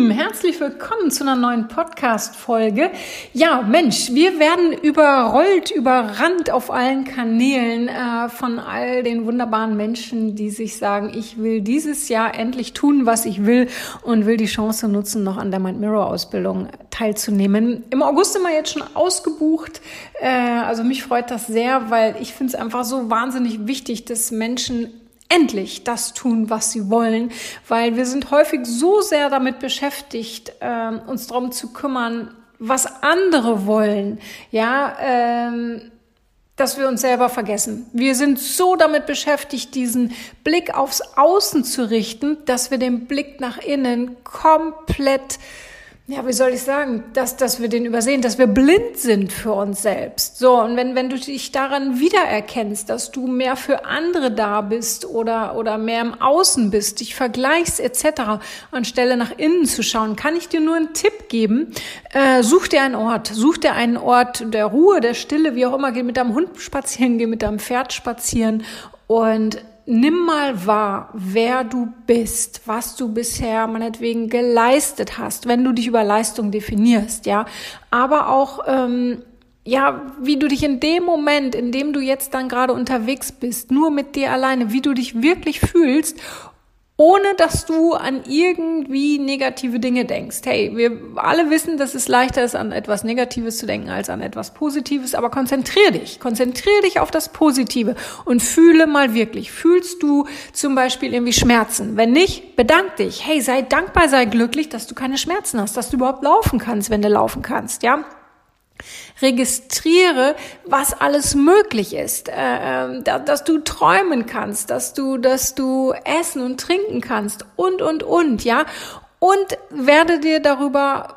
Lieben, herzlich willkommen zu einer neuen Podcast-Folge. Ja, Mensch, wir werden überrollt, überrannt auf allen Kanälen äh, von all den wunderbaren Menschen, die sich sagen, ich will dieses Jahr endlich tun, was ich will und will die Chance nutzen, noch an der Mind Mirror Ausbildung teilzunehmen. Im August sind wir jetzt schon ausgebucht. Äh, also mich freut das sehr, weil ich finde es einfach so wahnsinnig wichtig, dass Menschen endlich das tun, was sie wollen, weil wir sind häufig so sehr damit beschäftigt, äh, uns darum zu kümmern, was andere wollen, ja, ähm, dass wir uns selber vergessen. Wir sind so damit beschäftigt, diesen Blick aufs Außen zu richten, dass wir den Blick nach innen komplett ja, wie soll ich sagen, dass, dass wir den übersehen, dass wir blind sind für uns selbst. So, und wenn, wenn du dich daran wiedererkennst, dass du mehr für andere da bist oder, oder mehr im Außen bist, dich vergleichst etc., anstelle nach innen zu schauen, kann ich dir nur einen Tipp geben. Äh, such dir einen Ort, such dir einen Ort der Ruhe, der Stille, wie auch immer, geh mit deinem Hund spazieren, geh mit deinem Pferd spazieren und nimm mal wahr, wer du bist, was du bisher meinetwegen geleistet hast, wenn du dich über Leistung definierst, ja, aber auch ähm, ja, wie du dich in dem Moment, in dem du jetzt dann gerade unterwegs bist, nur mit dir alleine, wie du dich wirklich fühlst ohne dass du an irgendwie negative Dinge denkst. Hey, wir alle wissen, dass es leichter ist, an etwas Negatives zu denken als an etwas Positives, aber konzentrier dich, konzentrier dich auf das Positive und fühle mal wirklich. Fühlst du zum Beispiel irgendwie Schmerzen? Wenn nicht, bedank dich. Hey, sei dankbar, sei glücklich, dass du keine Schmerzen hast, dass du überhaupt laufen kannst, wenn du laufen kannst, ja? Registriere, was alles möglich ist, äh, ähm, dass du träumen kannst, dass du, dass du essen und trinken kannst und, und, und, ja. Und werde dir darüber,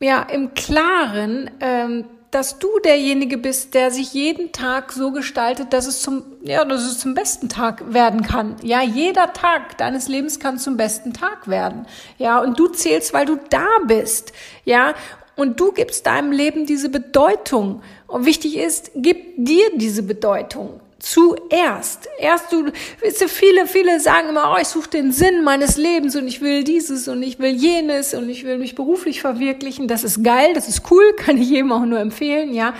ja, im Klaren, ähm, dass du derjenige bist, der sich jeden Tag so gestaltet, dass es zum, ja, dass es zum besten Tag werden kann. Ja, jeder Tag deines Lebens kann zum besten Tag werden. Ja, und du zählst, weil du da bist. Ja, und du gibst deinem Leben diese Bedeutung. Und wichtig ist, gib dir diese Bedeutung zuerst. Erst du, wisst ihr, viele, viele sagen immer, oh, ich suche den Sinn meines Lebens und ich will dieses und ich will jenes und ich will mich beruflich verwirklichen. Das ist geil, das ist cool, kann ich jedem auch nur empfehlen, ja.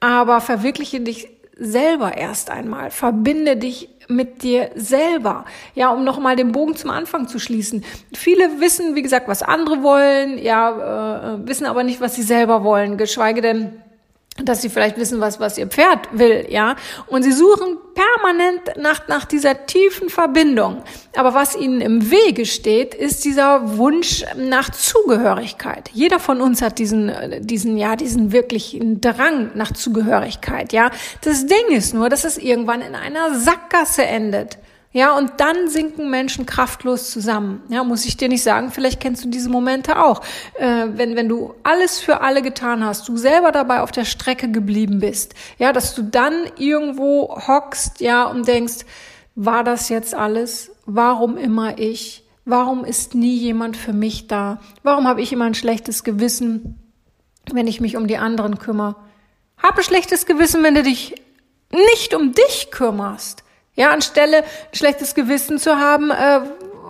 Aber verwirkliche dich selber erst einmal. Verbinde dich mit dir selber. Ja, um nochmal den Bogen zum Anfang zu schließen. Viele wissen, wie gesagt, was andere wollen, ja, äh, wissen aber nicht, was sie selber wollen, geschweige denn, dass sie vielleicht wissen, was, was ihr Pferd will, ja. Und sie suchen permanent nach, nach dieser tiefen Verbindung. Aber was ihnen im Wege steht, ist dieser Wunsch nach Zugehörigkeit. Jeder von uns hat diesen, diesen, ja, diesen wirklichen Drang nach Zugehörigkeit, ja. Das Ding ist nur, dass es irgendwann in einer Sackgasse endet. Ja, und dann sinken Menschen kraftlos zusammen. Ja, muss ich dir nicht sagen, vielleicht kennst du diese Momente auch. Äh, wenn, wenn du alles für alle getan hast, du selber dabei auf der Strecke geblieben bist, ja, dass du dann irgendwo hockst, ja, und denkst, war das jetzt alles? Warum immer ich? Warum ist nie jemand für mich da? Warum habe ich immer ein schlechtes Gewissen, wenn ich mich um die anderen kümmere? Habe schlechtes Gewissen, wenn du dich nicht um dich kümmerst. Ja, anstelle schlechtes Gewissen zu haben, äh,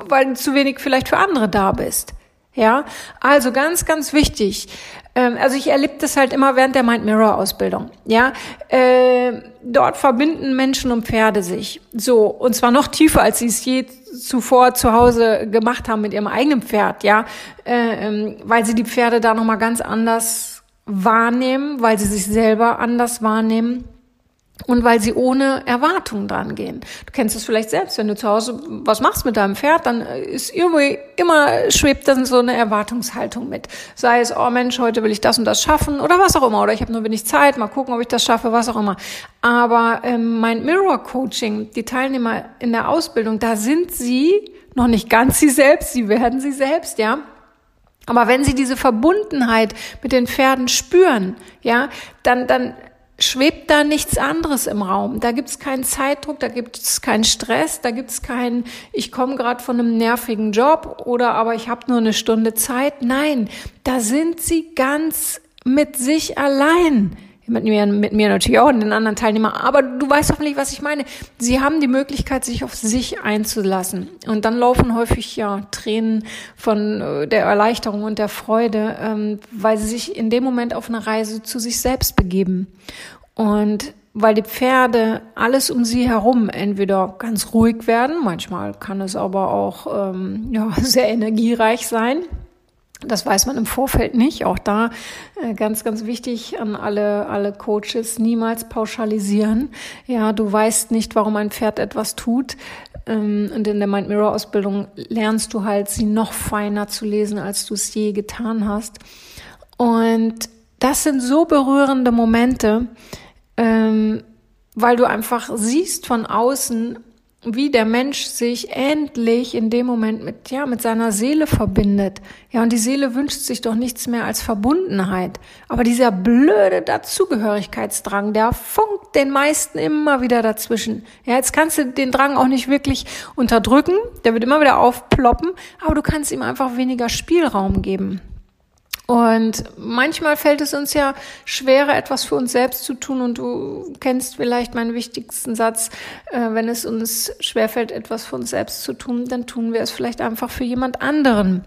weil du zu wenig vielleicht für andere da bist. Ja, also ganz, ganz wichtig. Ähm, also ich erlebe das halt immer während der Mind Mirror Ausbildung. Ja, äh, dort verbinden Menschen und Pferde sich. So und zwar noch tiefer, als sie es je zuvor zu Hause gemacht haben mit ihrem eigenen Pferd. Ja, äh, weil sie die Pferde da noch mal ganz anders wahrnehmen, weil sie sich selber anders wahrnehmen und weil sie ohne Erwartung dran gehen. Du kennst es vielleicht selbst, wenn du zu Hause was machst mit deinem Pferd, dann ist irgendwie immer schwebt dann so eine Erwartungshaltung mit. Sei es, oh Mensch, heute will ich das und das schaffen oder was auch immer. Oder ich habe nur wenig Zeit, mal gucken, ob ich das schaffe, was auch immer. Aber ähm, mein Mirror Coaching, die Teilnehmer in der Ausbildung, da sind sie noch nicht ganz sie selbst, sie werden sie selbst, ja. Aber wenn sie diese Verbundenheit mit den Pferden spüren, ja, dann, dann schwebt da nichts anderes im Raum. Da gibt es keinen Zeitdruck, da gibt es keinen Stress, da gibt es keinen, ich komme gerade von einem nervigen Job oder aber ich habe nur eine Stunde Zeit. Nein, da sind sie ganz mit sich allein mit mir, mit mir natürlich auch und den anderen Teilnehmern. Aber du weißt hoffentlich, was ich meine. Sie haben die Möglichkeit, sich auf sich einzulassen. Und dann laufen häufig ja Tränen von äh, der Erleichterung und der Freude, ähm, weil sie sich in dem Moment auf eine Reise zu sich selbst begeben. Und weil die Pferde alles um sie herum entweder ganz ruhig werden, manchmal kann es aber auch ähm, ja, sehr energiereich sein das weiß man im Vorfeld nicht. Auch da äh, ganz, ganz wichtig an alle, alle Coaches, niemals pauschalisieren. Ja, du weißt nicht, warum ein Pferd etwas tut. Ähm, und in der Mind Mirror Ausbildung lernst du halt, sie noch feiner zu lesen, als du es je getan hast. Und das sind so berührende Momente, ähm, weil du einfach siehst von außen, wie der Mensch sich endlich in dem Moment mit, ja, mit seiner Seele verbindet. Ja, und die Seele wünscht sich doch nichts mehr als Verbundenheit. Aber dieser blöde Dazugehörigkeitsdrang, der funkt den meisten immer wieder dazwischen. Ja, jetzt kannst du den Drang auch nicht wirklich unterdrücken. Der wird immer wieder aufploppen. Aber du kannst ihm einfach weniger Spielraum geben. Und manchmal fällt es uns ja schwerer, etwas für uns selbst zu tun. Und du kennst vielleicht meinen wichtigsten Satz, äh, wenn es uns schwerfällt, etwas für uns selbst zu tun, dann tun wir es vielleicht einfach für jemand anderen.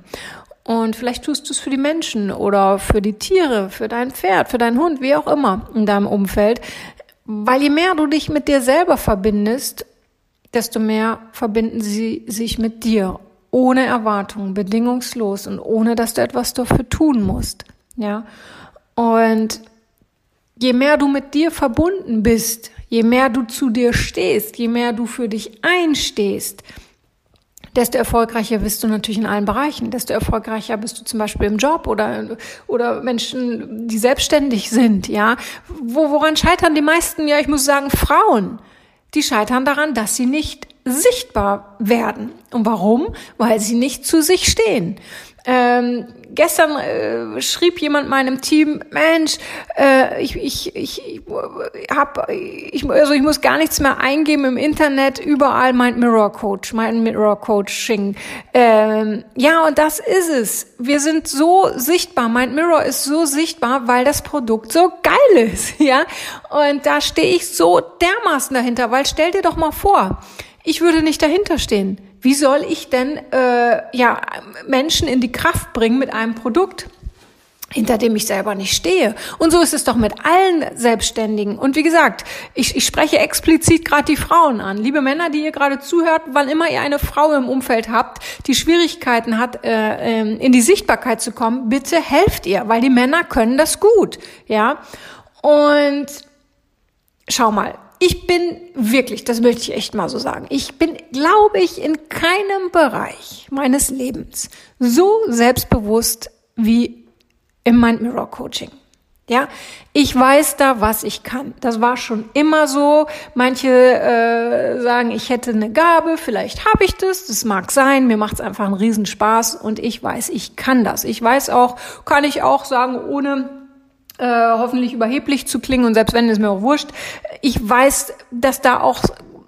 Und vielleicht tust du es für die Menschen oder für die Tiere, für dein Pferd, für deinen Hund, wie auch immer in deinem Umfeld. Weil je mehr du dich mit dir selber verbindest, desto mehr verbinden sie sich mit dir ohne Erwartung, bedingungslos und ohne, dass du etwas dafür tun musst. Ja. Und je mehr du mit dir verbunden bist, je mehr du zu dir stehst, je mehr du für dich einstehst, desto erfolgreicher bist du natürlich in allen Bereichen. Desto erfolgreicher bist du zum Beispiel im Job oder, oder Menschen, die selbstständig sind, ja. Wo, woran scheitern die meisten? Ja, ich muss sagen, Frauen. Die scheitern daran, dass sie nicht sichtbar werden. Und warum? Weil sie nicht zu sich stehen. Ähm, gestern äh, schrieb jemand meinem Team, Mensch, äh, ich, ich, ich, ich hab, ich, also ich muss gar nichts mehr eingeben im Internet, überall mein Mirror Coach, mein Mirror Coaching. Ähm, ja, und das ist es. Wir sind so sichtbar. Mein Mirror ist so sichtbar, weil das Produkt so geil ist, ja. Und da stehe ich so dermaßen dahinter, weil stell dir doch mal vor, ich würde nicht dahinter stehen. Wie soll ich denn äh, ja Menschen in die Kraft bringen mit einem Produkt? hinter dem ich selber nicht stehe. Und so ist es doch mit allen Selbstständigen. Und wie gesagt, ich, ich spreche explizit gerade die Frauen an. Liebe Männer, die ihr gerade zuhört, wann immer ihr eine Frau im Umfeld habt, die Schwierigkeiten hat, äh, ähm, in die Sichtbarkeit zu kommen, bitte helft ihr, weil die Männer können das gut. Ja. Und schau mal, ich bin wirklich, das möchte ich echt mal so sagen, ich bin, glaube ich, in keinem Bereich meines Lebens so selbstbewusst wie im Mind Mirror Coaching. Ja, ich weiß da, was ich kann. Das war schon immer so. Manche äh, sagen, ich hätte eine Gabe, vielleicht habe ich das. Das mag sein. Mir macht es einfach einen Riesenspaß und ich weiß, ich kann das. Ich weiß auch, kann ich auch sagen, ohne äh, hoffentlich überheblich zu klingen und selbst wenn, ist mir auch wurscht. Ich weiß, dass da auch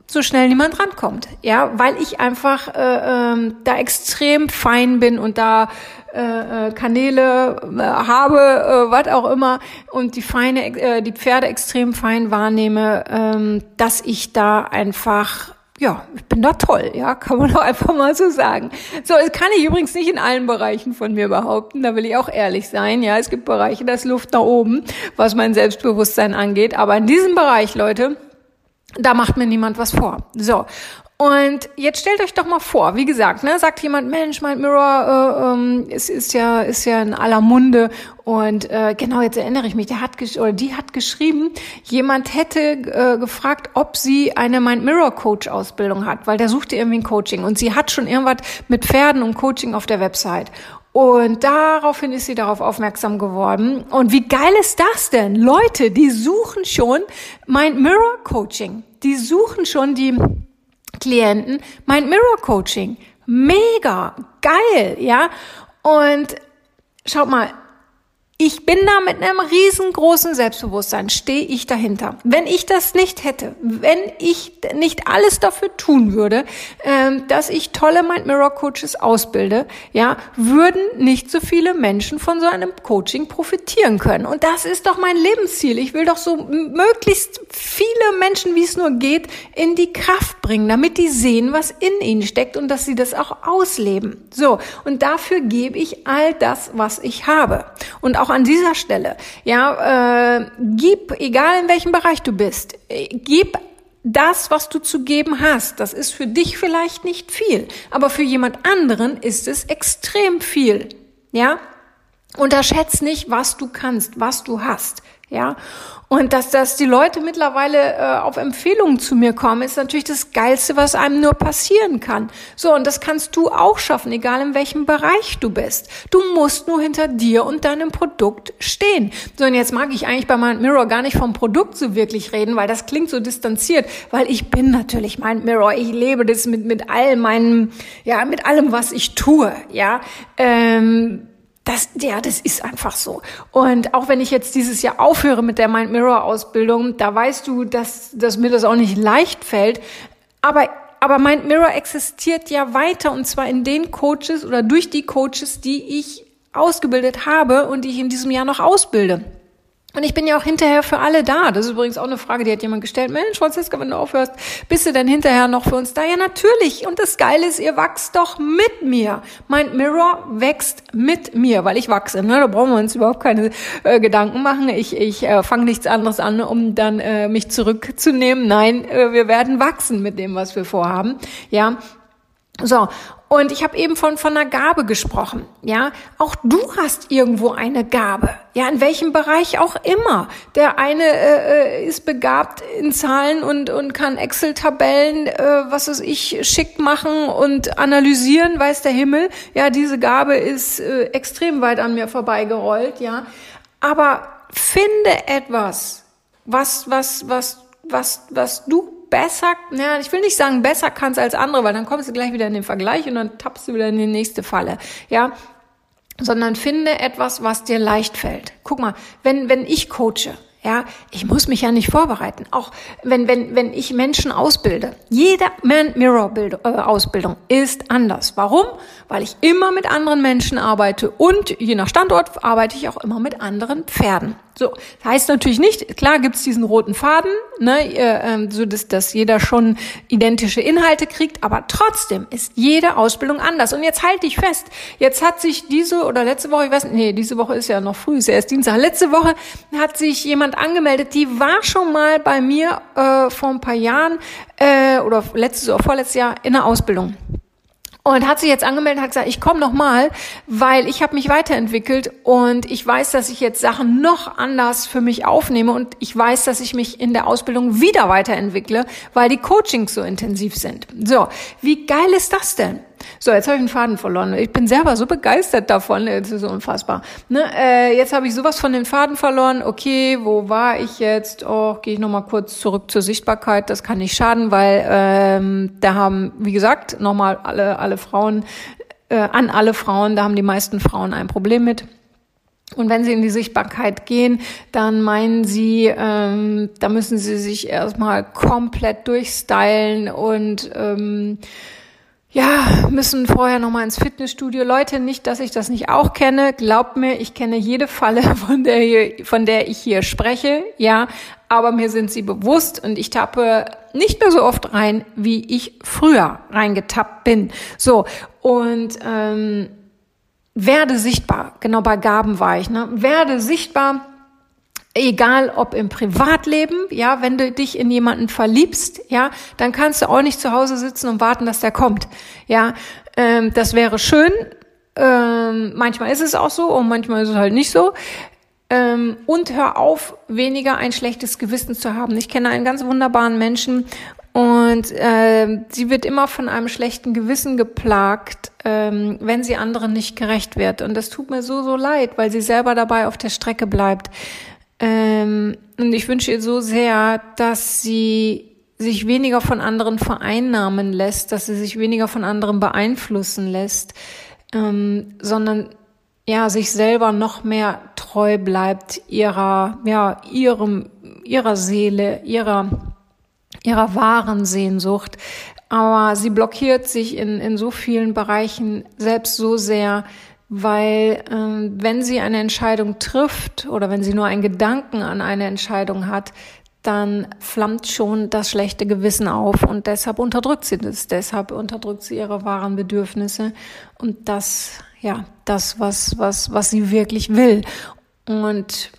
so schnell niemand rankommt, ja, weil ich einfach äh, äh, da extrem fein bin und da äh, äh, Kanäle äh, habe, äh, was auch immer und die feine, äh, die Pferde extrem fein wahrnehme, äh, dass ich da einfach ja, ich bin da toll, ja, kann man doch einfach mal so sagen. So, das kann ich übrigens nicht in allen Bereichen von mir behaupten, da will ich auch ehrlich sein, ja, es gibt Bereiche, da ist Luft nach oben, was mein Selbstbewusstsein angeht, aber in diesem Bereich, Leute, da macht mir niemand was vor. So, und jetzt stellt euch doch mal vor, wie gesagt, ne, sagt jemand, Mensch, mein Mirror äh, ähm, ist, ist ja ist ja in aller Munde und äh, genau jetzt erinnere ich mich, der hat oder die hat geschrieben, jemand hätte äh, gefragt, ob sie eine Mind Mirror Coach Ausbildung hat, weil der suchte irgendwie ein Coaching und sie hat schon irgendwas mit Pferden und Coaching auf der Website. Und daraufhin ist sie darauf aufmerksam geworden. Und wie geil ist das denn? Leute, die suchen schon Mind Mirror Coaching. Die suchen schon die Klienten mein Mirror Coaching. Mega geil, ja? Und schaut mal, ich bin da mit einem riesengroßen Selbstbewusstsein, stehe ich dahinter. Wenn ich das nicht hätte, wenn ich nicht alles dafür tun würde, ähm, dass ich tolle Mind Mirror Coaches ausbilde, ja, würden nicht so viele Menschen von so einem Coaching profitieren können. Und das ist doch mein Lebensziel. Ich will doch so möglichst viele Menschen, wie es nur geht, in die Kraft bringen, damit die sehen, was in ihnen steckt und dass sie das auch ausleben. So. Und dafür gebe ich all das, was ich habe. Und auch an dieser Stelle, ja, äh, gib, egal in welchem Bereich du bist, äh, gib das, was du zu geben hast. Das ist für dich vielleicht nicht viel, aber für jemand anderen ist es extrem viel. Ja, unterschätz nicht, was du kannst, was du hast. Ja, und dass, dass die Leute mittlerweile äh, auf Empfehlungen zu mir kommen, ist natürlich das Geilste, was einem nur passieren kann. So, und das kannst du auch schaffen, egal in welchem Bereich du bist. Du musst nur hinter dir und deinem Produkt stehen. So, und jetzt mag ich eigentlich bei Mind Mirror gar nicht vom Produkt so wirklich reden, weil das klingt so distanziert, weil ich bin natürlich Mind Mirror. Ich lebe das mit, mit all meinem, ja, mit allem, was ich tue, ja. Ähm, das, ja, das ist einfach so. Und auch wenn ich jetzt dieses Jahr aufhöre mit der Mind Mirror Ausbildung, da weißt du, dass, dass mir das auch nicht leicht fällt. Aber, aber Mind Mirror existiert ja weiter und zwar in den Coaches oder durch die Coaches, die ich ausgebildet habe und die ich in diesem Jahr noch ausbilde. Und ich bin ja auch hinterher für alle da. Das ist übrigens auch eine Frage, die hat jemand gestellt. Mensch, Franziska, wenn du aufhörst, bist du denn hinterher noch für uns da? Ja, natürlich. Und das Geile ist, ihr wachst doch mit mir. Mein Mirror wächst mit mir, weil ich wachse. Ne? Da brauchen wir uns überhaupt keine äh, Gedanken machen. Ich, ich äh, fange nichts anderes an, um dann äh, mich zurückzunehmen. Nein, äh, wir werden wachsen mit dem, was wir vorhaben. Ja, so, und ich habe eben von, von einer Gabe gesprochen. Ja, auch du hast irgendwo eine Gabe. Ja, in welchem Bereich auch immer. Der eine äh, äh, ist begabt in Zahlen und, und kann Excel-Tabellen, äh, was weiß ich, schick machen und analysieren, weiß der Himmel. Ja, diese Gabe ist äh, extrem weit an mir vorbeigerollt. Ja, aber finde etwas, was, was, was, was, was du besser, ja, ich will nicht sagen besser kannst als andere, weil dann kommst du gleich wieder in den Vergleich und dann tappst du wieder in die nächste Falle, ja, sondern finde etwas, was dir leicht fällt. Guck mal, wenn, wenn ich coache, ja, ich muss mich ja nicht vorbereiten. Auch wenn, wenn, wenn ich Menschen ausbilde. Jede Man-Mirror-Ausbildung äh, ist anders. Warum? Weil ich immer mit anderen Menschen arbeite und je nach Standort arbeite ich auch immer mit anderen Pferden. So, heißt natürlich nicht, klar gibt's diesen roten Faden, ne, äh, so dass, dass jeder schon identische Inhalte kriegt, aber trotzdem ist jede Ausbildung anders. Und jetzt halte ich fest, jetzt hat sich diese oder letzte Woche, ich weiß nicht, nee, diese Woche ist ja noch früh, ist ja erst Dienstag, letzte Woche hat sich jemand angemeldet, die war schon mal bei mir äh, vor ein paar Jahren äh, oder letztes oder vorletztes Jahr in der Ausbildung und hat sich jetzt angemeldet, hat gesagt, ich komme noch mal, weil ich habe mich weiterentwickelt und ich weiß, dass ich jetzt Sachen noch anders für mich aufnehme und ich weiß, dass ich mich in der Ausbildung wieder weiterentwickle, weil die Coachings so intensiv sind. So, wie geil ist das denn? So, jetzt habe ich einen Faden verloren. Ich bin selber so begeistert davon. Es ist unfassbar. Ne? Äh, jetzt habe ich sowas von den Faden verloren. Okay, wo war ich jetzt? Oh, gehe ich nochmal kurz zurück zur Sichtbarkeit. Das kann nicht schaden, weil ähm, da haben, wie gesagt, nochmal alle, alle Frauen, äh, an alle Frauen, da haben die meisten Frauen ein Problem mit. Und wenn sie in die Sichtbarkeit gehen, dann meinen sie, ähm, da müssen sie sich erstmal komplett durchstylen und ähm, ja, müssen vorher nochmal ins Fitnessstudio. Leute, nicht, dass ich das nicht auch kenne. Glaubt mir, ich kenne jede Falle, von der, hier, von der ich hier spreche. Ja, aber mir sind sie bewusst und ich tappe nicht mehr so oft rein, wie ich früher reingetappt bin. So, und ähm, werde sichtbar. Genau bei Gaben war ich. Ne? Werde sichtbar egal ob im Privatleben, ja, wenn du dich in jemanden verliebst, ja, dann kannst du auch nicht zu Hause sitzen und warten, dass der kommt, ja, ähm, das wäre schön. Ähm, manchmal ist es auch so und manchmal ist es halt nicht so. Ähm, und hör auf, weniger ein schlechtes Gewissen zu haben. Ich kenne einen ganz wunderbaren Menschen und äh, sie wird immer von einem schlechten Gewissen geplagt, ähm, wenn sie anderen nicht gerecht wird. Und das tut mir so, so leid, weil sie selber dabei auf der Strecke bleibt. Ähm, und ich wünsche ihr so sehr, dass sie sich weniger von anderen vereinnahmen lässt, dass sie sich weniger von anderen beeinflussen lässt, ähm, sondern ja, sich selber noch mehr treu bleibt, ihrer, ja, ihrem, ihrer Seele, ihrer, ihrer wahren Sehnsucht. Aber sie blockiert sich in, in so vielen Bereichen selbst so sehr, weil ähm, wenn sie eine Entscheidung trifft oder wenn sie nur einen Gedanken an eine Entscheidung hat, dann flammt schon das schlechte Gewissen auf und deshalb unterdrückt sie das, deshalb unterdrückt sie ihre wahren Bedürfnisse und das, ja, das, was, was, was sie wirklich will. Und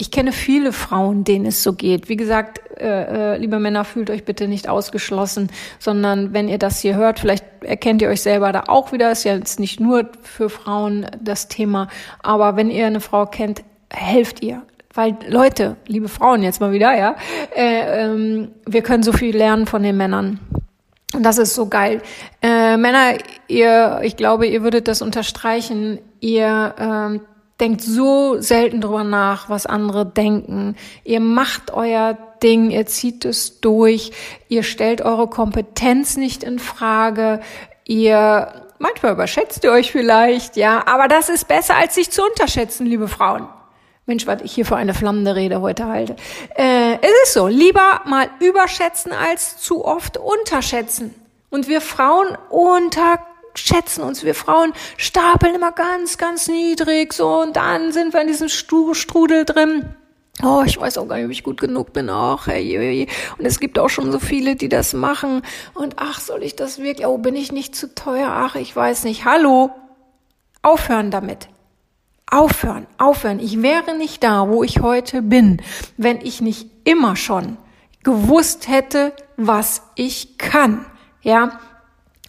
ich kenne viele Frauen, denen es so geht. Wie gesagt, äh, äh, liebe Männer, fühlt euch bitte nicht ausgeschlossen, sondern wenn ihr das hier hört, vielleicht erkennt ihr euch selber da auch wieder. Ist ja jetzt nicht nur für Frauen das Thema, aber wenn ihr eine Frau kennt, helft ihr. Weil Leute, liebe Frauen jetzt mal wieder, ja, äh, ähm, wir können so viel lernen von den Männern. Und das ist so geil. Äh, Männer, ihr, ich glaube, ihr würdet das unterstreichen. Ihr ähm, denkt so selten drüber nach, was andere denken. Ihr macht euer Ding, ihr zieht es durch, ihr stellt eure Kompetenz nicht in Frage, ihr manchmal überschätzt ihr euch vielleicht, ja, aber das ist besser als sich zu unterschätzen, liebe Frauen. Mensch, was ich hier für eine flammende Rede heute halte. Äh, es ist so, lieber mal überschätzen als zu oft unterschätzen. Und wir Frauen unterschätzen uns. Wir Frauen stapeln immer ganz, ganz niedrig so und dann sind wir in diesem Strudel drin. Oh, ich weiß auch gar nicht, ob ich gut genug bin. Ach, hey, Und es gibt auch schon so viele, die das machen. Und ach, soll ich das wirklich? Oh, bin ich nicht zu teuer? Ach, ich weiß nicht. Hallo. Aufhören damit. Aufhören, aufhören. Ich wäre nicht da, wo ich heute bin, wenn ich nicht immer schon gewusst hätte, was ich kann. Ja,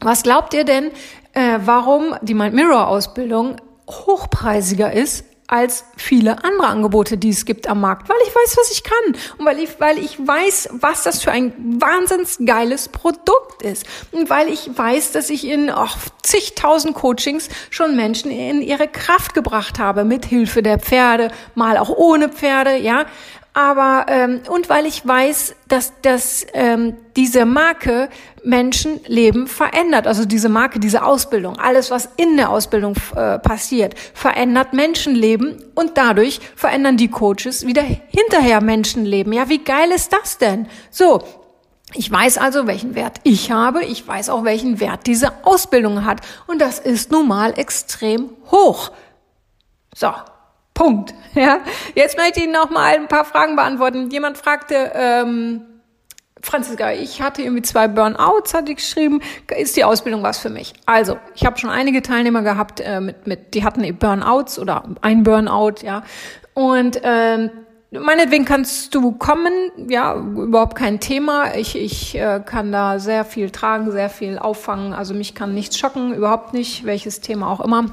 was glaubt ihr denn, äh, warum die Mind Mirror Ausbildung hochpreisiger ist als viele andere Angebote, die es gibt am Markt, weil ich weiß, was ich kann und weil ich, weil ich weiß, was das für ein wahnsinns geiles Produkt ist. Und weil ich weiß, dass ich in oh, zigtausend Coachings schon Menschen in ihre Kraft gebracht habe mit Hilfe der Pferde, mal auch ohne Pferde, ja, aber ähm, und weil ich weiß, dass, dass ähm, diese Marke Menschenleben verändert. Also diese Marke, diese Ausbildung, alles, was in der Ausbildung äh, passiert, verändert Menschenleben und dadurch verändern die Coaches wieder hinterher Menschenleben. Ja, wie geil ist das denn? So, ich weiß also, welchen Wert ich habe. Ich weiß auch, welchen Wert diese Ausbildung hat. Und das ist nun mal extrem hoch. So, Punkt. Ja, jetzt möchte ich noch mal ein paar Fragen beantworten. Jemand fragte, ähm, Franziska, ich hatte irgendwie zwei Burnouts, hatte ich geschrieben. Ist die Ausbildung was für mich? Also, ich habe schon einige Teilnehmer gehabt, äh, mit, mit, die hatten Burnouts oder ein Burnout, ja. Und ähm, meinetwegen kannst du kommen, ja, überhaupt kein Thema. Ich, ich äh, kann da sehr viel tragen, sehr viel auffangen. Also mich kann nichts schocken, überhaupt nicht, welches Thema auch immer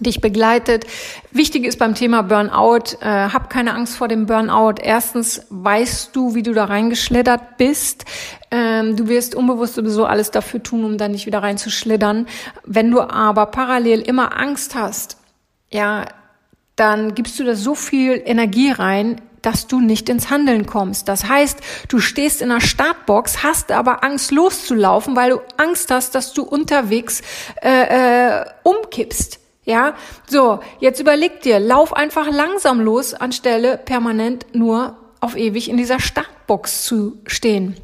dich begleitet. Wichtig ist beim Thema Burnout, äh, hab keine Angst vor dem Burnout. Erstens weißt du, wie du da reingeschlittert bist. Ähm, du wirst unbewusst sowieso alles dafür tun, um da nicht wieder reinzuschlittern. Wenn du aber parallel immer Angst hast, ja, dann gibst du da so viel Energie rein, dass du nicht ins Handeln kommst. Das heißt, du stehst in einer Startbox, hast aber Angst loszulaufen, weil du Angst hast, dass du unterwegs äh, äh, umkippst. Ja, so, jetzt überleg dir, lauf einfach langsam los, anstelle permanent nur auf ewig in dieser Startbox zu stehen.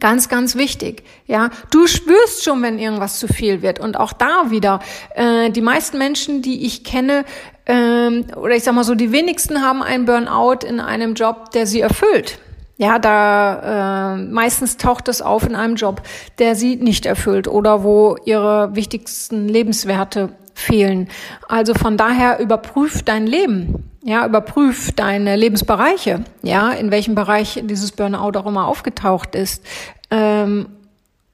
Ganz, ganz wichtig. Ja, du spürst schon, wenn irgendwas zu viel wird. Und auch da wieder, äh, die meisten Menschen, die ich kenne, ähm, oder ich sag mal so, die wenigsten haben einen Burnout in einem Job, der sie erfüllt. Ja, da äh, meistens taucht es auf in einem Job, der sie nicht erfüllt oder wo ihre wichtigsten Lebenswerte fehlen. Also von daher überprüf dein Leben. Ja, überprüf deine Lebensbereiche. Ja, in welchem Bereich dieses Burnout auch immer aufgetaucht ist. Ähm,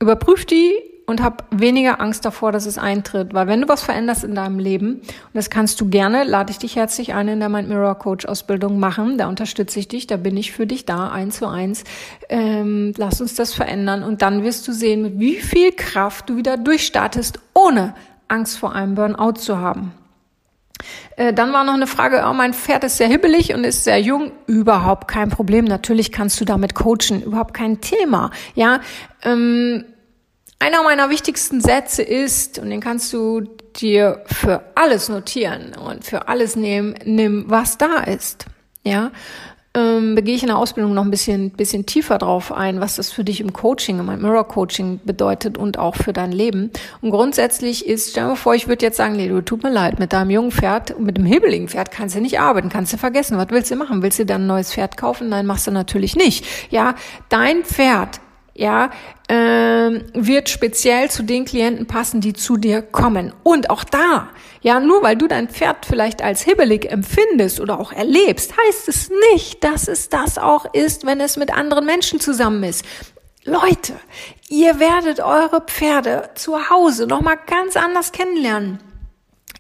überprüf die und hab weniger Angst davor, dass es eintritt. Weil wenn du was veränderst in deinem Leben, und das kannst du gerne, lade ich dich herzlich ein, in der Mind Mirror Coach Ausbildung machen. Da unterstütze ich dich, da bin ich für dich da, eins zu eins. Ähm, lass uns das verändern und dann wirst du sehen, mit wie viel Kraft du wieder durchstartest, ohne Angst vor einem Burnout zu haben. Äh, dann war noch eine Frage, oh, mein Pferd ist sehr hibbelig und ist sehr jung. Überhaupt kein Problem. Natürlich kannst du damit coachen. Überhaupt kein Thema. Ja, ähm, einer meiner wichtigsten Sätze ist, und den kannst du dir für alles notieren und für alles nehmen, nimm, was da ist. Ja, ähm, begehe ich in der Ausbildung noch ein bisschen, bisschen tiefer drauf ein, was das für dich im Coaching, im Mirror Coaching bedeutet und auch für dein Leben. Und grundsätzlich ist, stell dir vor, ich würde jetzt sagen, nee, du tut mir leid, mit deinem jungen Pferd, mit dem hebeligen Pferd kannst du nicht arbeiten, kannst du vergessen. Was willst du machen? Willst du dann ein neues Pferd kaufen? Nein, machst du natürlich nicht. Ja, dein Pferd ja, ähm, wird speziell zu den Klienten passen, die zu dir kommen. Und auch da, ja, nur weil du dein Pferd vielleicht als hibbelig empfindest oder auch erlebst, heißt es nicht, dass es das auch ist, wenn es mit anderen Menschen zusammen ist. Leute, ihr werdet eure Pferde zu Hause nochmal ganz anders kennenlernen.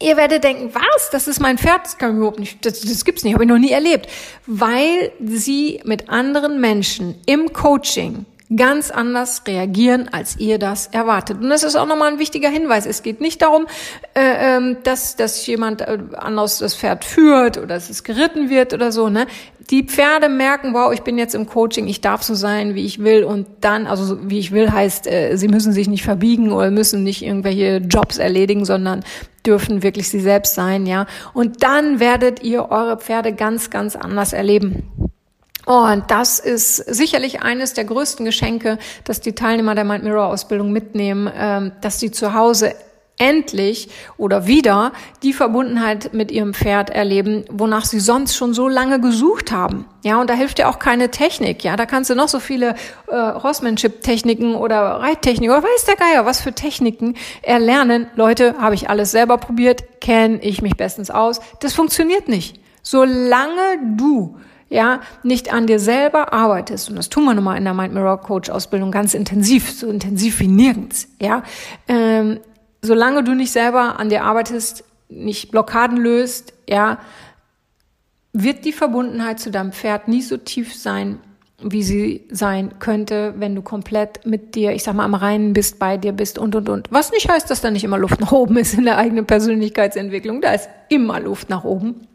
Ihr werdet denken, was? Das ist mein Pferd? Das kann ich überhaupt nicht, das, das gibt's nicht, habe ich noch nie erlebt. Weil sie mit anderen Menschen im Coaching ganz anders reagieren, als ihr das erwartet. Und das ist auch nochmal ein wichtiger Hinweis. Es geht nicht darum, äh, ähm, dass, dass jemand äh, anders das Pferd führt oder dass es geritten wird oder so. Ne? Die Pferde merken, wow, ich bin jetzt im Coaching, ich darf so sein, wie ich will. Und dann, also wie ich will, heißt, äh, sie müssen sich nicht verbiegen oder müssen nicht irgendwelche Jobs erledigen, sondern dürfen wirklich sie selbst sein, ja. Und dann werdet ihr eure Pferde ganz, ganz anders erleben. Und das ist sicherlich eines der größten Geschenke, dass die Teilnehmer der Mind Mirror Ausbildung mitnehmen, ähm, dass sie zu Hause endlich oder wieder die Verbundenheit mit ihrem Pferd erleben, wonach sie sonst schon so lange gesucht haben. Ja, und da hilft ja auch keine Technik. Ja, da kannst du noch so viele äh, Horsemanship-Techniken oder Reittechniken oder weiß der Geier, was für Techniken erlernen. Leute, habe ich alles selber probiert, kenne ich mich bestens aus. Das funktioniert nicht. Solange du ja, nicht an dir selber arbeitest, und das tun wir nochmal in der Mind Mirror Coach Ausbildung ganz intensiv, so intensiv wie nirgends, ja, ähm, solange du nicht selber an dir arbeitest, nicht Blockaden löst, ja, wird die Verbundenheit zu deinem Pferd nie so tief sein, wie sie sein könnte, wenn du komplett mit dir, ich sag mal, am Reinen bist, bei dir bist und, und, und. Was nicht heißt, dass da nicht immer Luft nach oben ist in der eigenen Persönlichkeitsentwicklung. Da ist immer Luft nach oben.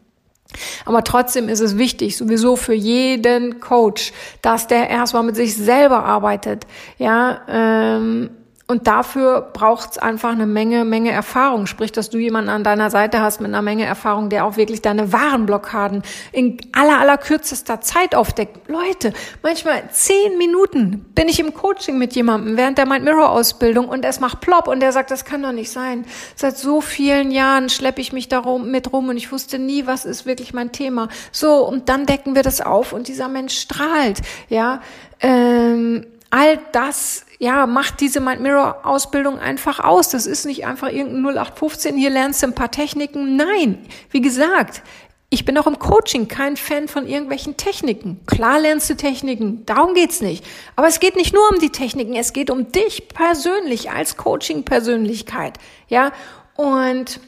Aber trotzdem ist es wichtig, sowieso für jeden Coach, dass der erstmal mit sich selber arbeitet. Ja, ähm, und dafür braucht es einfach eine Menge, Menge Erfahrung. Sprich, dass du jemanden an deiner Seite hast mit einer Menge Erfahrung, der auch wirklich deine wahren Blockaden in aller, aller kürzester Zeit aufdeckt. Leute, manchmal zehn Minuten bin ich im Coaching mit jemandem während der Mind Mirror Ausbildung und es macht plopp und der sagt, das kann doch nicht sein. Seit so vielen Jahren schleppe ich mich darum mit rum und ich wusste nie, was ist wirklich mein Thema. So, und dann decken wir das auf und dieser Mensch strahlt, ja. Ähm, all das ja, macht diese Mind Mirror Ausbildung einfach aus. Das ist nicht einfach irgendein 0815, hier lernst du ein paar Techniken. Nein, wie gesagt, ich bin auch im Coaching kein Fan von irgendwelchen Techniken. Klar lernst du Techniken, darum geht's nicht. Aber es geht nicht nur um die Techniken, es geht um dich persönlich als Coaching-Persönlichkeit. Ja, und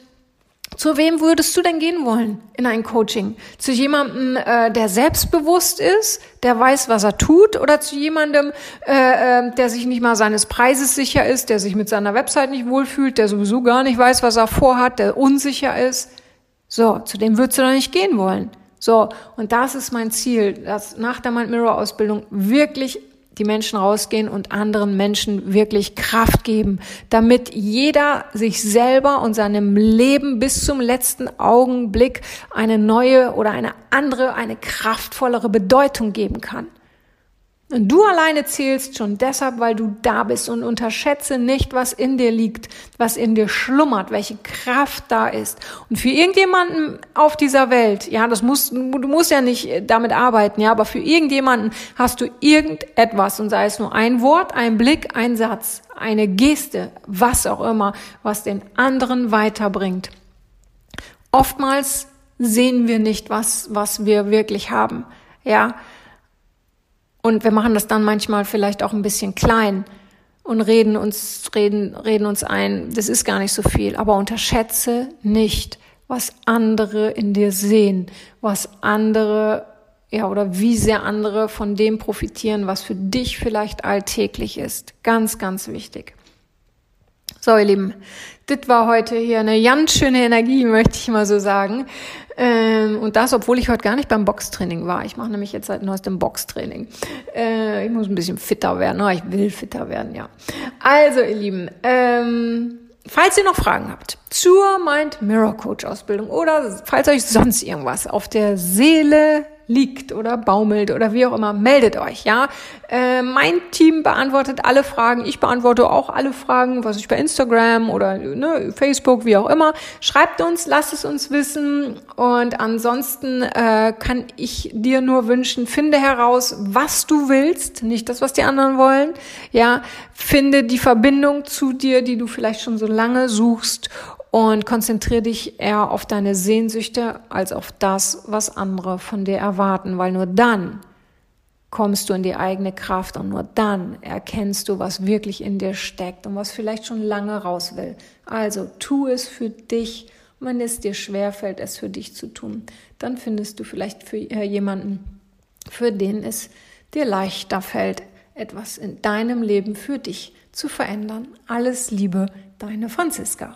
zu wem würdest du denn gehen wollen in ein Coaching? Zu jemandem, äh, der selbstbewusst ist, der weiß, was er tut, oder zu jemandem, äh, äh, der sich nicht mal seines Preises sicher ist, der sich mit seiner Website nicht wohlfühlt, der sowieso gar nicht weiß, was er vorhat, der unsicher ist? So, zu dem würdest du doch nicht gehen wollen. So, und das ist mein Ziel, dass nach der Mind Mirror Ausbildung wirklich die Menschen rausgehen und anderen Menschen wirklich Kraft geben, damit jeder sich selber und seinem Leben bis zum letzten Augenblick eine neue oder eine andere, eine kraftvollere Bedeutung geben kann. Und du alleine zählst schon deshalb, weil du da bist und unterschätze nicht, was in dir liegt, was in dir schlummert, welche Kraft da ist. Und für irgendjemanden auf dieser Welt, ja, das musst, du musst ja nicht damit arbeiten, ja, aber für irgendjemanden hast du irgendetwas und sei es nur ein Wort, ein Blick, ein Satz, eine Geste, was auch immer, was den anderen weiterbringt. Oftmals sehen wir nicht, was, was wir wirklich haben, ja. Und wir machen das dann manchmal vielleicht auch ein bisschen klein und reden uns, reden, reden uns ein, das ist gar nicht so viel. Aber unterschätze nicht, was andere in dir sehen, was andere, ja, oder wie sehr andere von dem profitieren, was für dich vielleicht alltäglich ist. Ganz, ganz wichtig. So, ihr Lieben, das war heute hier eine ganz schöne Energie, möchte ich mal so sagen. Ähm, und das, obwohl ich heute gar nicht beim Boxtraining war. Ich mache nämlich jetzt seit neuestem Boxtraining. Äh, ich muss ein bisschen fitter werden. Oh, ich will fitter werden, ja. Also, ihr Lieben, ähm, Falls ihr noch Fragen habt zur Mind Mirror Coach Ausbildung oder falls euch sonst irgendwas auf der Seele liegt oder baumelt oder wie auch immer, meldet euch, ja. Äh, mein Team beantwortet alle Fragen. Ich beantworte auch alle Fragen, was ich bei Instagram oder ne, Facebook, wie auch immer. Schreibt uns, lasst es uns wissen. Und ansonsten äh, kann ich dir nur wünschen, finde heraus, was du willst, nicht das, was die anderen wollen. Ja, finde die Verbindung zu dir, die du vielleicht schon so lange suchst und konzentriere dich eher auf deine Sehnsüchte als auf das, was andere von dir erwarten, weil nur dann kommst du in die eigene Kraft und nur dann erkennst du, was wirklich in dir steckt und was vielleicht schon lange raus will. Also tu es für dich. Wenn es dir schwerfällt, es für dich zu tun, dann findest du vielleicht für äh, jemanden, für den es dir leichter fällt, etwas in deinem Leben für dich zu verändern. Alles Liebe, deine Franziska.